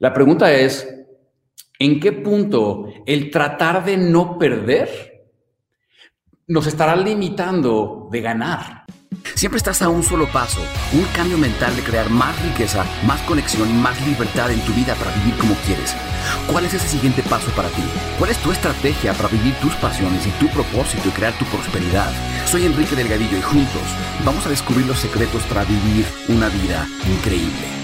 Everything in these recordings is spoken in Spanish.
La pregunta es, ¿en qué punto el tratar de no perder nos estará limitando de ganar? Siempre estás a un solo paso, un cambio mental de crear más riqueza, más conexión y más libertad en tu vida para vivir como quieres. ¿Cuál es ese siguiente paso para ti? ¿Cuál es tu estrategia para vivir tus pasiones y tu propósito y crear tu prosperidad? Soy Enrique Delgadillo y juntos vamos a descubrir los secretos para vivir una vida increíble.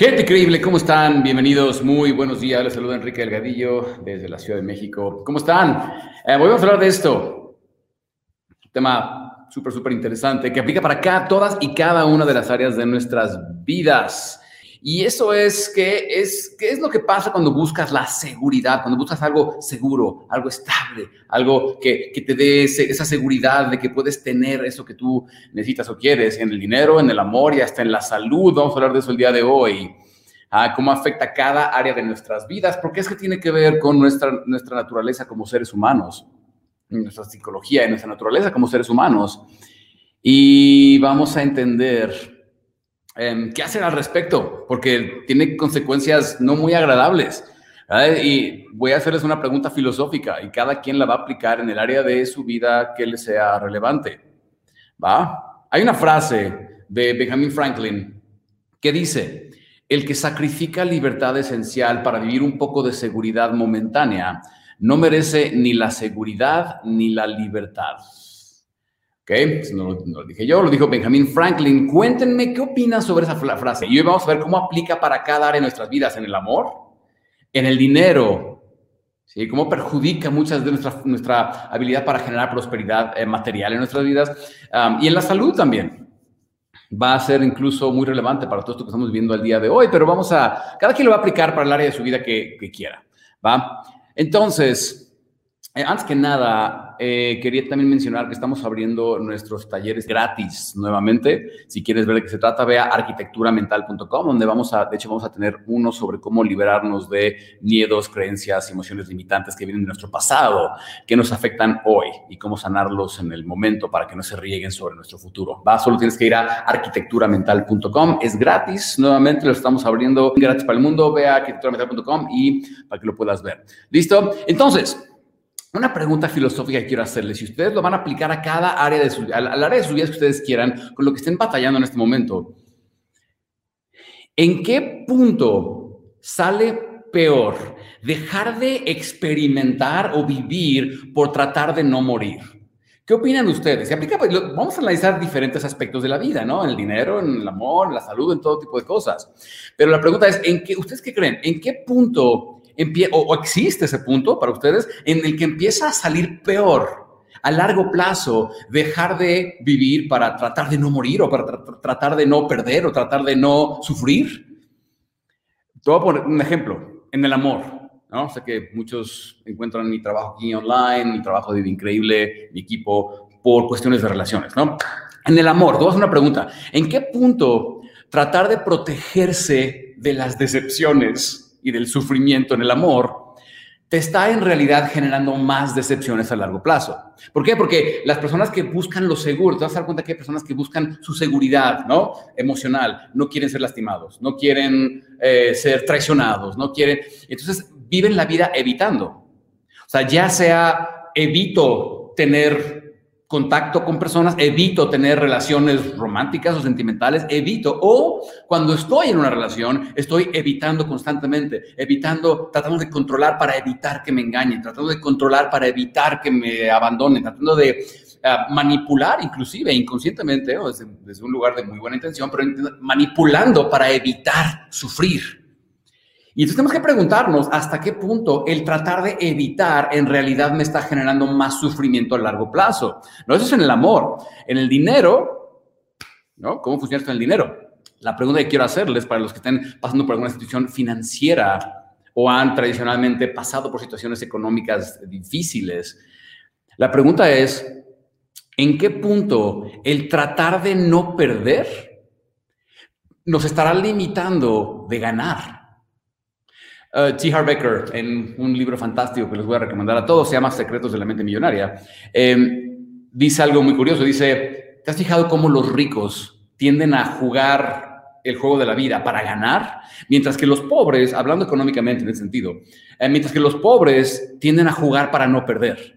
Gente increíble, ¿cómo están? Bienvenidos, muy buenos días. Les saluda Enrique Delgadillo desde la Ciudad de México. ¿Cómo están? Eh, voy a hablar de esto tema súper, súper interesante que aplica para acá todas y cada una de las áreas de nuestras vidas. Y eso es que es, ¿qué es lo que pasa cuando buscas la seguridad, cuando buscas algo seguro, algo estable, algo que, que te dé esa seguridad de que puedes tener eso que tú necesitas o quieres en el dinero, en el amor y hasta en la salud. Vamos a hablar de eso el día de hoy. Ah, cómo afecta cada área de nuestras vidas, porque es que tiene que ver con nuestra, nuestra naturaleza como seres humanos nuestra psicología, en nuestra naturaleza como seres humanos. Y vamos a entender em, qué hacer al respecto, porque tiene consecuencias no muy agradables. Y voy a hacerles una pregunta filosófica y cada quien la va a aplicar en el área de su vida que le sea relevante. ¿Va? Hay una frase de Benjamin Franklin que dice, el que sacrifica libertad esencial para vivir un poco de seguridad momentánea no merece ni la seguridad ni la libertad. ¿Ok? No, lo dije yo, lo dijo Benjamin Franklin. Cuéntenme qué opinan sobre esa frase. Y hoy vamos a ver cómo aplica para cada área de nuestras vidas, en el amor, en el dinero, ¿sí? Cómo perjudica muchas de nuestra, nuestra habilidad para generar prosperidad eh, material en nuestras vidas y en la salud también. Va a ser incluso muy relevante para todo esto que estamos viviendo el día de hoy, pero vamos a, cada quien lo va a aplicar para el área de su vida que quiera, ¿va? Entonces, eh, antes que nada, eh, quería también mencionar que estamos abriendo nuestros talleres gratis nuevamente. Si quieres ver de qué se trata, ve a arquitecturamental.com, donde vamos a, de hecho, vamos a tener uno sobre cómo liberarnos de miedos, creencias, emociones limitantes que vienen de nuestro pasado, que nos afectan hoy y cómo sanarlos en el momento para que no se rieguen sobre nuestro futuro. Va, solo tienes que ir a arquitecturamental.com. Es gratis, nuevamente lo estamos abriendo gratis para el mundo. Ve a arquitecturamental.com y para que lo puedas ver. ¿Listo? Entonces, una pregunta filosófica que quiero hacerles, si ustedes lo van a aplicar a cada área de su, al, área de su vida que ustedes quieran, con lo que estén batallando en este momento, ¿en qué punto sale peor dejar de experimentar o vivir por tratar de no morir? ¿Qué opinan ustedes? Se aplica, pues, vamos a analizar diferentes aspectos de la vida, ¿no? En el dinero, en el amor, en la salud, en todo tipo de cosas. Pero la pregunta es, ¿en qué, ¿ustedes qué creen? ¿En qué punto o, existe ese punto para ustedes en el que empieza a salir peor a largo plazo dejar de vivir para tratar de no morir o para tratar de no perder o tratar de no sufrir? Te voy a poner un ejemplo, en el amor. ¿no? Sé que muchos encuentran mi trabajo aquí online, mi trabajo de increíble, mi equipo, por cuestiones de relaciones. ¿no? En el amor, te voy a una pregunta. ¿En qué punto tratar de protegerse de las decepciones y del sufrimiento en el amor, te está en realidad generando más decepciones a largo plazo. ¿Por qué? Porque las personas que buscan lo seguro, te vas a dar cuenta que hay personas que buscan su seguridad, ¿no? Emocional, no quieren ser lastimados, no quieren eh, ser traicionados, no quieren... Entonces viven la vida evitando. O sea, ya sea evito tener contacto con personas, evito tener relaciones románticas o sentimentales, evito, o cuando estoy en una relación, estoy evitando constantemente, evitando, tratando de controlar para evitar que me engañen, tratando de controlar para evitar que me abandonen, tratando de ah, manipular inclusive inconscientemente, desde, desde un lugar de muy buena intención, pero manipulando para evitar sufrir. Y entonces tenemos que preguntarnos hasta qué punto el tratar de evitar en realidad me está generando más sufrimiento a largo plazo. No, eso es en el amor. En el dinero, ¿no? ¿Cómo funciona esto en el dinero? La pregunta que quiero hacerles para los que estén pasando por alguna situación financiera o han tradicionalmente pasado por situaciones económicas difíciles, la pregunta es, ¿en qué punto el tratar de no perder nos estará limitando de ganar? Uh, T. Harv Becker, en un libro fantástico que les voy a recomendar a todos, se llama Secretos de la Mente Millonaria, em, dice algo muy curioso. Dice, ¿te has fijado cómo los ricos tienden a jugar el juego de la vida para ganar, mientras que los pobres, hablando económicamente en ese sentido, eh, mientras que los pobres tienden a jugar para no perder.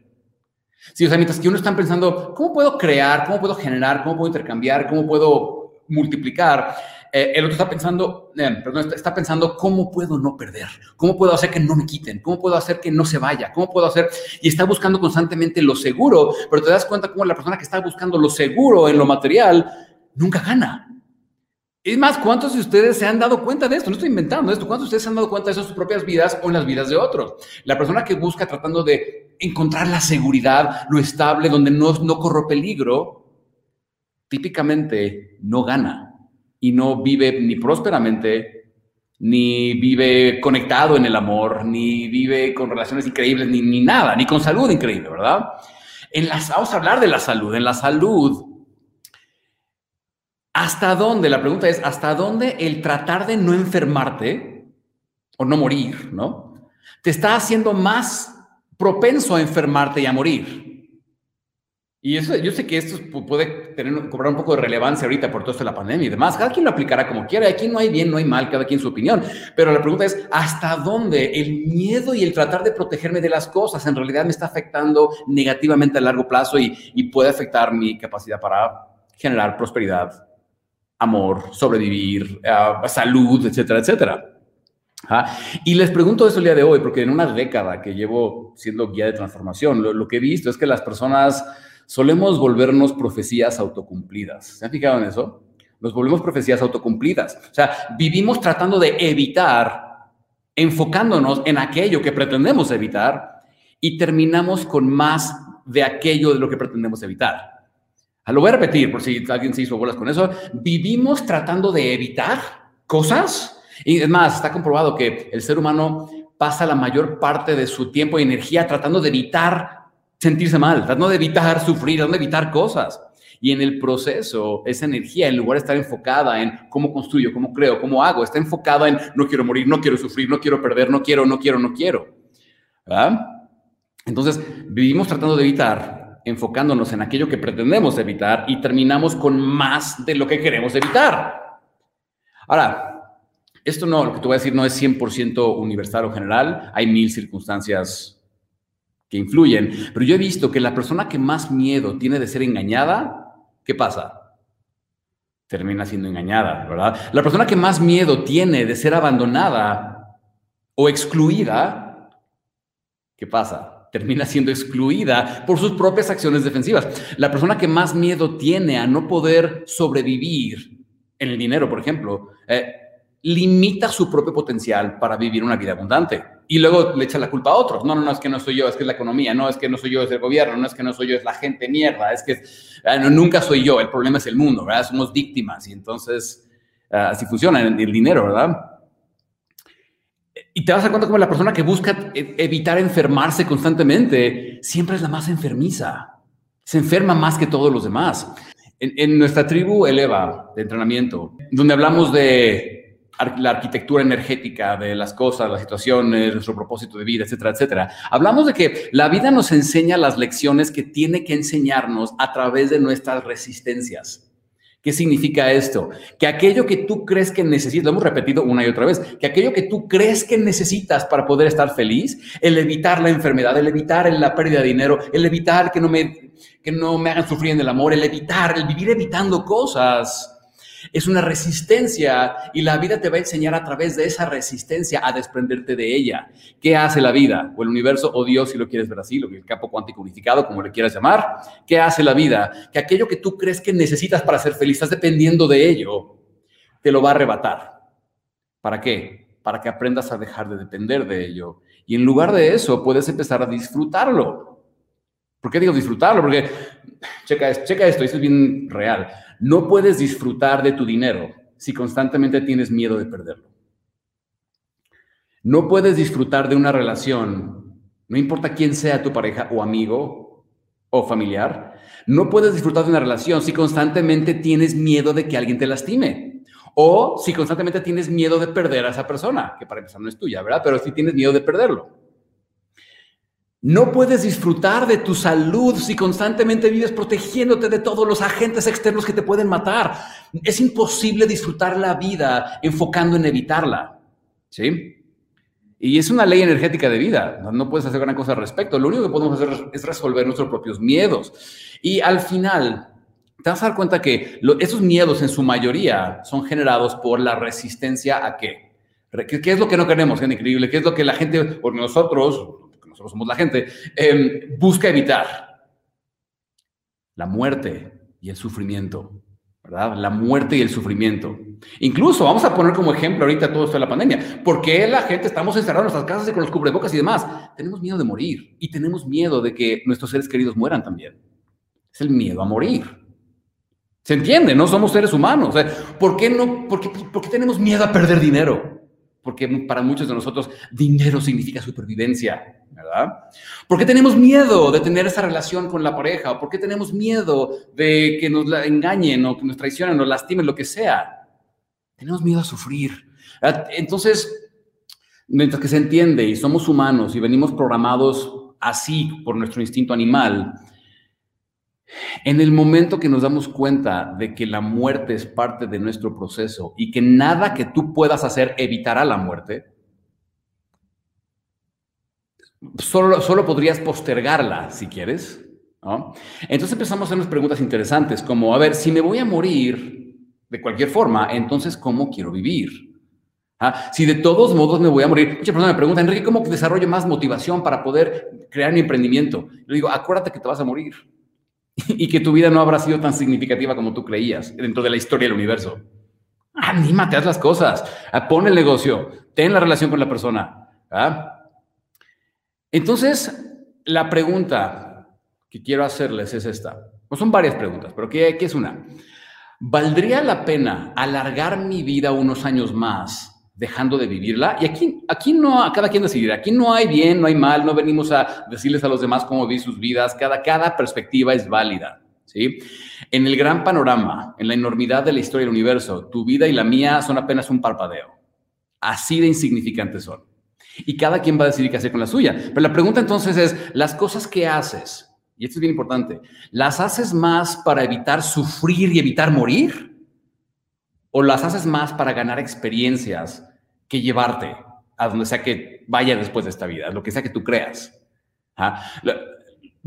Sí, o sea, mientras que uno está pensando, ¿cómo puedo crear? ¿Cómo puedo generar? ¿Cómo puedo intercambiar? ¿Cómo puedo multiplicar? Eh, el otro está pensando, eh, perdón, está pensando, ¿cómo puedo no perder? ¿Cómo puedo hacer que no me quiten? ¿Cómo puedo hacer que no se vaya? ¿Cómo puedo hacer? Y está buscando constantemente lo seguro, pero te das cuenta cómo la persona que está buscando lo seguro en lo material nunca gana. Es más, ¿cuántos de ustedes se han dado cuenta de esto? No estoy inventando esto. ¿Cuántos de ustedes se han dado cuenta de eso en sus propias vidas o en las vidas de otros? La persona que busca tratando de encontrar la seguridad, lo estable, donde no, no corro peligro, típicamente no gana y no vive ni prósperamente, ni vive conectado en el amor, ni vive con relaciones increíbles, ni, ni nada, ni con salud increíble, ¿verdad? En las, vamos a hablar de la salud. En la salud, ¿hasta dónde? La pregunta es, ¿hasta dónde el tratar de no enfermarte o no morir, ¿no? Te está haciendo más propenso a enfermarte y a morir. Y eso, yo sé que esto puede tener, cobrar un poco de relevancia ahorita por todo esto de la pandemia y demás. Cada quien lo aplicará como quiera. Aquí no hay bien, no hay mal, cada quien su opinión. Pero la pregunta es, ¿hasta dónde el miedo y el tratar de protegerme de las cosas en realidad me está afectando negativamente a largo plazo y, y puede afectar mi capacidad para generar prosperidad, amor, sobrevivir, uh, salud, etcétera, etcétera? ¿Ah? Y les pregunto eso el día de hoy, porque en una década que llevo siendo guía de transformación, lo, lo que he visto es que las personas solemos volvernos profecías autocumplidas. ¿Se han fijado en eso? Nos volvemos profecías autocumplidas. O sea, vivimos tratando de evitar, enfocándonos en aquello que pretendemos evitar y terminamos con más de aquello de lo que pretendemos evitar. Lo voy a repetir por si alguien se hizo bolas con eso. Vivimos tratando de evitar cosas. Y es más, está comprobado que el ser humano pasa la mayor parte de su tiempo y energía tratando de evitar sentirse mal, tratando de evitar sufrir, tratando de evitar cosas. Y en el proceso, esa energía, en lugar de estar enfocada en cómo construyo, cómo creo, cómo hago, está enfocada en no quiero morir, no quiero sufrir, no quiero perder, no quiero, no quiero, no quiero. Entonces, vivimos tratando de evitar, enfocándonos en aquello que pretendemos evitar y terminamos con más de lo que queremos evitar. Ahora, esto no, lo que te voy a decir no es 100% universal o general, hay mil circunstancias que influyen. Pero yo he visto que la persona que más miedo tiene de ser engañada, ¿qué pasa? Termina siendo engañada, ¿verdad? La persona que más miedo tiene de ser abandonada o excluida, ¿qué pasa? Termina siendo excluida por sus propias acciones defensivas. La persona que más miedo tiene a no poder sobrevivir en el dinero, por ejemplo, eh, limita su propio potencial para vivir una vida abundante. Y luego le echa la culpa a otros. No, no, no, es que no soy yo, es que es la economía, no, es que no soy yo, es el gobierno, no es que no soy yo, es la gente mierda, es que ah, nunca soy yo, el problema es el mundo, ¿verdad? Somos víctimas y entonces ah, así funciona el, dinero, ¿verdad? Y te vas a dar cuenta como la persona que busca e, evitar enfermarse constantemente siempre es la más enfermiza. Se enferma más que todos los demás. En nuestra tribu Eleva de entrenamiento, donde hablamos de la arquitectura energética de las cosas, las situaciones, nuestro propósito de vida, etcétera, etcétera. Hablamos de que la vida nos enseña las lecciones que tiene que enseñarnos a través de nuestras resistencias. ¿Qué significa esto? Que aquello que tú crees que necesitas, lo hemos repetido una y otra vez, que aquello que tú crees que necesitas para poder estar feliz, el evitar la enfermedad, el evitar la pérdida de dinero, el evitar que no me, que no me hagan sufrir en el amor, el evitar, el vivir evitando cosas, es una resistencia y la vida te va a enseñar a través de esa resistencia a desprenderte de ella. ¿Qué hace la vida? O el universo, o Dios, si lo quieres ver así, el campo cuántico unificado, como le quieras llamar. ¿Qué hace la vida? Que aquello que tú crees que necesitas para ser feliz, estás dependiendo de ello, te lo va a arrebatar. ¿Para qué? Para que aprendas a dejar de depender de ello. Y en lugar de eso, puedes empezar a disfrutarlo. ¿Por qué digo disfrutarlo? Porque, checa, checa esto, esto es bien real. No puedes disfrutar de tu dinero si constantemente tienes miedo de perderlo. No puedes disfrutar de una relación, no importa quién sea tu pareja o amigo o familiar, no puedes disfrutar de una relación si constantemente tienes miedo de que alguien te lastime. O si constantemente tienes miedo de perder a esa persona, que para empezar no es tuya, ¿verdad? Pero si tienes miedo de perderlo. No puedes disfrutar de tu salud si constantemente vives protegiéndote de todos los agentes externos que te pueden matar. Es imposible disfrutar la vida enfocando en evitarla. ¿Sí? Y es una ley energética de vida. No puedes hacer gran cosa al respecto. Lo único que podemos hacer es resolver nuestros propios miedos. Y al final, te vas a dar cuenta que esos miedos en su mayoría son generados por la resistencia a qué? ¿Qué, es lo que no queremos? ¿Qué increíble? ¿Qué es lo que la gente, por nosotros, somos la gente, em, busca evitar la muerte y el sufrimiento, ¿verdad? La muerte y el sufrimiento. Incluso, vamos a poner como ejemplo ahorita todo esto de la pandemia. ¿Por qué la gente estamos encerrados en nuestras casas y con los cubrebocas y demás? Tenemos miedo de morir y tenemos miedo de que nuestros seres queridos mueran también. Es el miedo a morir. ¿Se entiende? No somos seres humanos. ¿por, qué no, por, qué, ¿Por qué tenemos miedo a perder dinero? Porque para muchos de nosotros dinero significa supervivencia. ¿verdad? ¿Por qué tenemos miedo de tener esa relación con la pareja? ¿O por qué tenemos miedo de que nos la engañen o que nos traicionen o lastimen, lo que sea? Tenemos miedo a sufrir. Entonces, mientras que se entiende y somos humanos y venimos programados así por nuestro instinto animal, en el momento que nos damos cuenta de que la muerte es parte de nuestro proceso y que nada que tú puedas hacer evitará la muerte, solo, solo podrías postergarla si quieres. Entonces empezamos a hacernos preguntas interesantes como, a ver, si me voy a morir de cualquier forma, entonces, ¿cómo quiero vivir? ¿Ah? Si de todos modos me voy a morir, muchas personas me preguntan, Enrique, ¿cómo desarrollo más motivación para poder crear mi emprendimiento? Le digo, acuérdate que te vas a morir y que tu vida no habrá sido tan significativa como tú creías dentro de la historia del universo. Anímate, haz las cosas, pon el negocio, ten la relación con la persona. ¿ah? Entonces, la pregunta que quiero hacerles es esta. Pues son varias preguntas, pero ¿qué, es una? ¿Valdría la pena alargar mi vida unos años más dejando de vivirla? Y aquí, aquí no, cada quien decidir. Aquí no hay bien, no hay mal, no venimos a decirles a los demás cómo vivir sus vidas. Cada, cada perspectiva es válida. ¿sí? En el gran panorama, en la enormidad de la historia del universo, tu vida y la mía son apenas un parpadeo. Así de insignificantes son. Y cada quien va a decidir qué hacer con la suya. Pero la pregunta entonces es, las cosas que haces, y esto es bien importante, ¿las haces más para evitar sufrir y evitar morir? ¿O las haces más para ganar experiencias que llevarte a donde sea que vaya después de esta vida, lo que sea que tú creas? ¿Ah?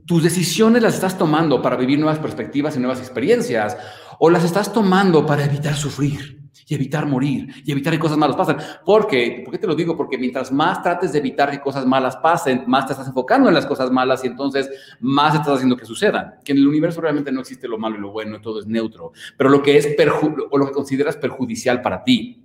tus decisiones las estás tomando para vivir nuevas perspectivas y nuevas experiencias, o las estás tomando para evitar sufrir y evitar morir y evitar que cosas malas pasen. ¿Por qué? ¿Por qué te lo digo? Porque mientras más trates de evitar que cosas malas pasen, más te estás enfocando en las cosas malas y entonces más estás haciendo que sucedan. Que en el universo realmente no existe lo malo y lo bueno, todo es neutro, pero lo que es o lo que consideras perjudicial para ti.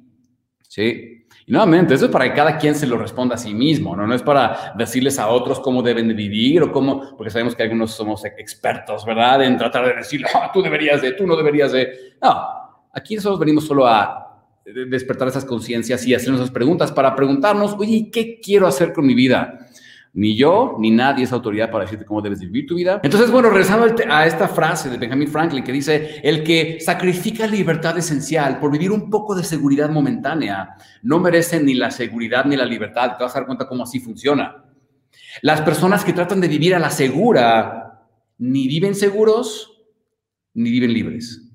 ¿Sí? Y nuevamente, eso es para que cada quien se lo responda a sí mismo, ¿no? No es para decirles a otros cómo deben de vivir o cómo, porque sabemos que algunos somos expertos, ¿verdad? En tratar de decir, ah, tú deberías de, tú no deberías de. No, Aquí nosotros venimos solo a despertar esas conciencias y hacernos esas preguntas para preguntarnos, oye, ¿qué quiero hacer con mi vida? Ni yo, ni nadie es autoridad para decirte cómo debes vivir tu vida. Entonces, bueno, regresando a esta frase de Benjamin Franklin que dice, el que sacrifica libertad esencial por vivir un poco de seguridad momentánea, no merece ni la seguridad ni la libertad. Te vas a dar cuenta cómo así funciona. Las personas que tratan de vivir a la segura, ni viven seguros, ni viven libres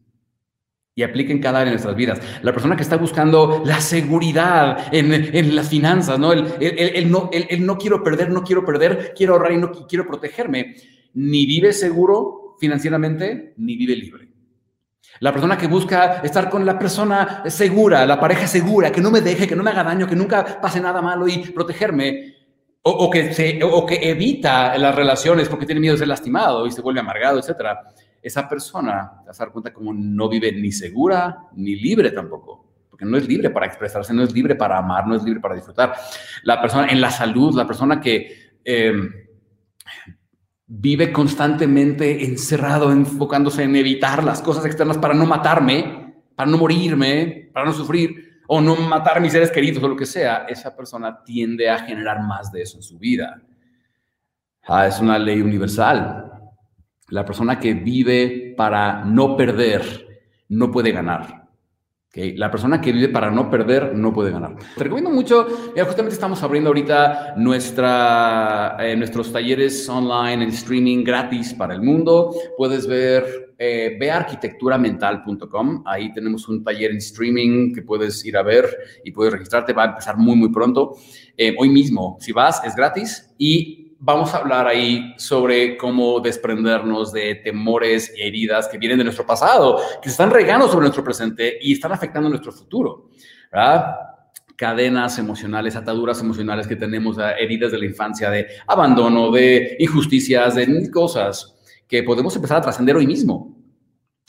y apliquen cada área de nuestras vidas. La persona que está buscando la seguridad en, en las finanzas, ¿no? El, el, no, el, no quiero perder, no quiero perder, quiero ahorrar y no quiero protegerme, ni vive seguro financieramente, ni vive libre. La persona que busca estar con la persona segura, la pareja segura, que no me deje, que no me haga daño, que nunca pase nada malo y protegerme, o, o que, se, o que evita las relaciones porque tiene miedo de ser lastimado y se vuelve amargado, etcétera esa persona, te a dar cuenta como no vive ni segura ni libre tampoco, porque no es libre para expresarse, no es libre para amar, no es libre para disfrutar. La persona en la salud, la persona que em, vive constantemente encerrado, enfocándose en evitar las cosas externas para no matarme, para no morirme, para no sufrir o no matar a mis seres queridos o lo que sea, esa persona tiende a generar más de eso en su vida. Ah, es una ley universal. La persona que vive para no perder no puede ganar. La persona que vive para no perder no puede ganar. Te recomiendo mucho, mira, justamente estamos abriendo ahorita nuestra, eh, nuestros talleres online en streaming gratis para el mundo. Puedes ver, eh, arquitecturamental.com, ahí tenemos un taller en streaming que puedes ir a ver y puedes registrarte, va a empezar muy, muy pronto. Eh, hoy mismo, si vas, es gratis y vamos a hablar ahí sobre cómo desprendernos de temores y heridas que vienen de nuestro pasado, que se están regando sobre nuestro presente y están afectando nuestro futuro. Cadenas emocionales, ataduras emocionales que tenemos, heridas de la infancia, de abandono, de injusticias, de cosas que podemos empezar a trascender hoy mismo.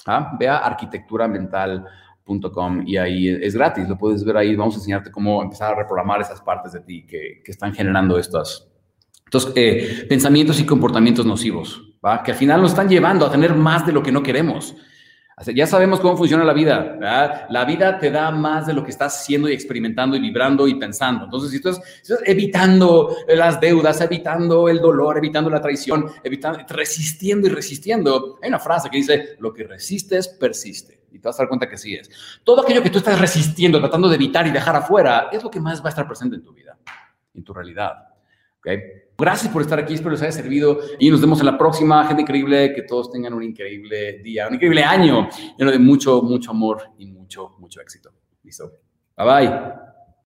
¿Ah? Ve a arquitecturamental.com y ahí es gratis, lo puedes ver ahí. Vamos a enseñarte cómo empezar a reprogramar esas partes de ti que, que están generando estas, entonces, eh, pensamientos y comportamientos nocivos, ¿va? que al final nos están llevando a tener más de lo que no queremos. Ya sabemos cómo funciona la vida. La vida te da más de lo que estás haciendo y experimentando y vibrando y pensando. Entonces, si tú, estás, evitando las deudas, evitando el dolor, evitando la traición, evitando, resistiendo y resistiendo, hay una frase que dice, lo que resistes, persiste. Y te vas a dar cuenta que sí es. Todo aquello que tú estás resistiendo, tratando de evitar y dejar afuera, es lo que más va a estar presente en tu vida, en tu realidad. ¿Okay? Gracias por estar aquí, espero les haya servido y nos vemos en la próxima. Gente increíble, que todos tengan un increíble día, un increíble año lleno de mucho, mucho amor y mucho, mucho éxito. Listo. Bye bye.